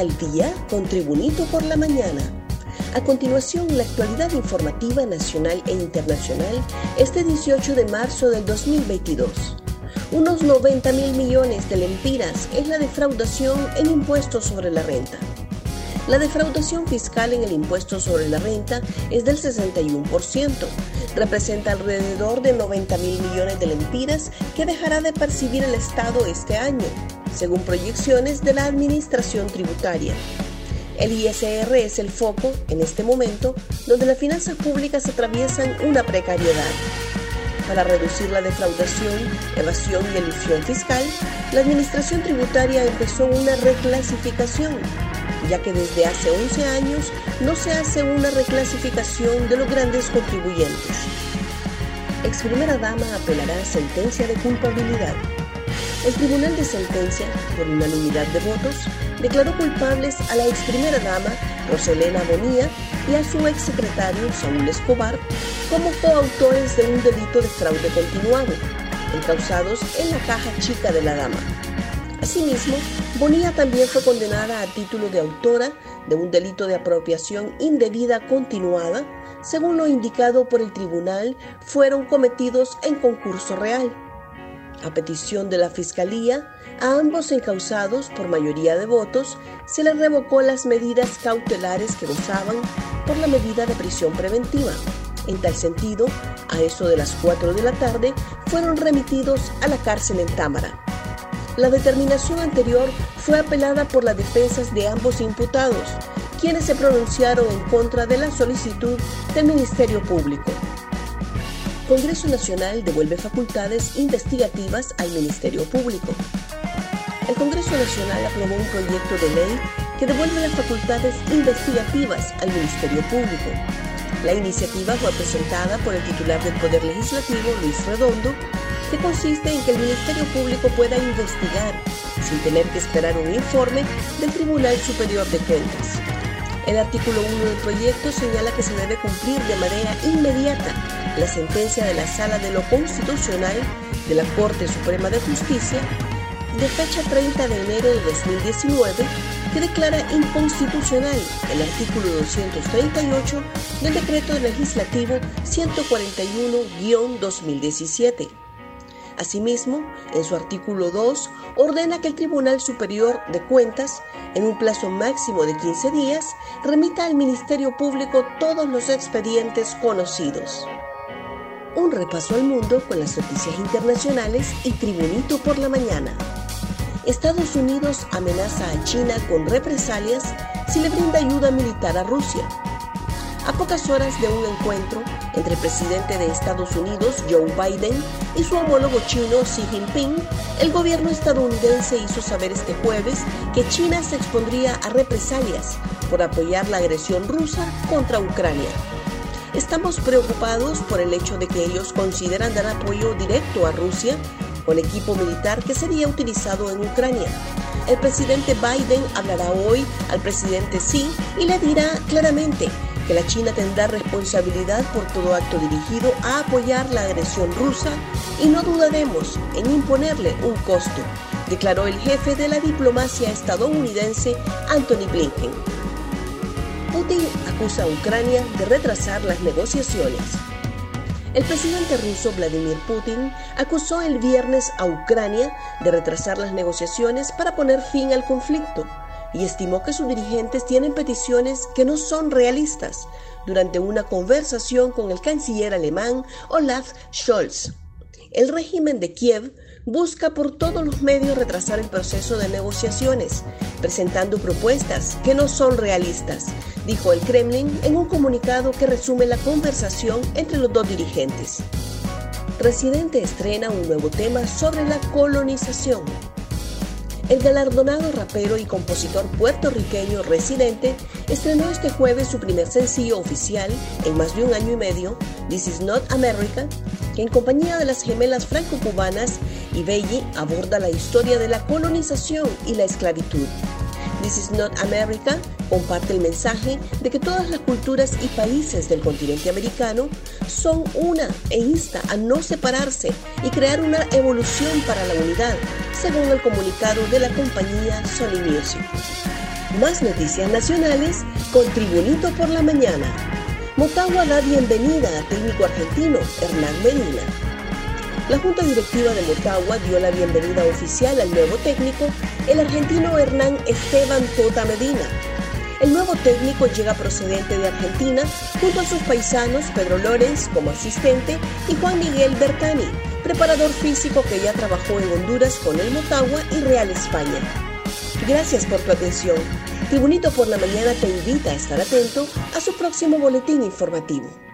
al día con Tribunito por la mañana. A continuación, la actualidad informativa nacional e internacional este 18 de marzo del 2022. Unos 90 mil millones de lempiras es la defraudación en impuestos sobre la renta. La defraudación fiscal en el impuesto sobre la renta es del 61%. Representa alrededor de 90 mil millones de lempiras que dejará de percibir el Estado este año, según proyecciones de la Administración Tributaria. El ISR es el foco, en este momento, donde las finanzas públicas atraviesan una precariedad. Para reducir la defraudación, evasión y elusión fiscal, la Administración Tributaria empezó una reclasificación, ya que desde hace 11 años no se hace una reclasificación de los grandes contribuyentes. Ex primera dama apelará a sentencia de culpabilidad. El Tribunal de Sentencia, por unanimidad de votos, declaró culpables a la ex primera dama Roselena Bonía y a su ex secretario Saúl Escobar como coautores de un delito de fraude continuado, encausados en la caja chica de la dama. Asimismo, Bonilla también fue condenada a título de autora de un delito de apropiación indebida continuada, según lo indicado por el tribunal, fueron cometidos en concurso real. A petición de la Fiscalía, a ambos encausados por mayoría de votos se les revocó las medidas cautelares que gozaban por la medida de prisión preventiva. En tal sentido, a eso de las 4 de la tarde, fueron remitidos a la cárcel en Támara. La determinación anterior fue apelada por las defensas de ambos imputados, quienes se pronunciaron en contra de la solicitud del Ministerio Público. Congreso Nacional devuelve facultades investigativas al Ministerio Público. El Congreso Nacional aprobó un proyecto de ley que devuelve las facultades investigativas al Ministerio Público. La iniciativa fue presentada por el titular del Poder Legislativo, Luis Redondo, que consiste en que el Ministerio Público pueda investigar sin tener que esperar un informe del Tribunal Superior de Cuentas. El artículo 1 del proyecto señala que se debe cumplir de manera inmediata la sentencia de la Sala de lo Constitucional de la Corte Suprema de Justicia de fecha 30 de enero de 2019 que declara inconstitucional el artículo 238 del decreto legislativo 141-2017. Asimismo, en su artículo 2, ordena que el Tribunal Superior de Cuentas, en un plazo máximo de 15 días, remita al Ministerio Público todos los expedientes conocidos. Un repaso al mundo con las noticias internacionales y Tribunito por la mañana. Estados Unidos amenaza a China con represalias si le brinda ayuda militar a Rusia. A pocas horas de un encuentro entre el presidente de Estados Unidos, Joe Biden, y su homólogo chino, Xi Jinping, el gobierno estadounidense hizo saber este jueves que China se expondría a represalias por apoyar la agresión rusa contra Ucrania. Estamos preocupados por el hecho de que ellos consideran dar apoyo directo a Rusia con equipo militar que sería utilizado en Ucrania. El presidente Biden hablará hoy al presidente Xi y le dirá claramente que la China tendrá responsabilidad por todo acto dirigido a apoyar la agresión rusa y no dudaremos en imponerle un costo, declaró el jefe de la diplomacia estadounidense Anthony Blinken. Putin acusa a Ucrania de retrasar las negociaciones. El presidente ruso Vladimir Putin acusó el viernes a Ucrania de retrasar las negociaciones para poner fin al conflicto y estimó que sus dirigentes tienen peticiones que no son realistas durante una conversación con el canciller alemán Olaf Scholz. El régimen de Kiev busca por todos los medios retrasar el proceso de negociaciones, presentando propuestas que no son realistas, dijo el Kremlin en un comunicado que resume la conversación entre los dos dirigentes. Residente estrena un nuevo tema sobre la colonización. El galardonado rapero y compositor puertorriqueño residente estrenó este jueves su primer sencillo oficial en más de un año y medio, This Is Not America, que en compañía de las gemelas franco-cubanas y Belli aborda la historia de la colonización y la esclavitud. This is not America comparte el mensaje de que todas las culturas y países del continente americano son una e insta a no separarse y crear una evolución para la unidad, según el comunicado de la compañía Sony Music. Más noticias nacionales con Tribunito por la Mañana. Motagua da bienvenida a técnico argentino Hernán Medina. La Junta Directiva de Motagua dio la bienvenida oficial al nuevo técnico, el argentino Hernán Esteban Tota Medina. El nuevo técnico llega procedente de Argentina junto a sus paisanos Pedro Lorenz como asistente y Juan Miguel Bertani, preparador físico que ya trabajó en Honduras con el Motagua y Real España. Gracias por tu atención. Tribunito por la Mañana te invita a estar atento a su próximo boletín informativo.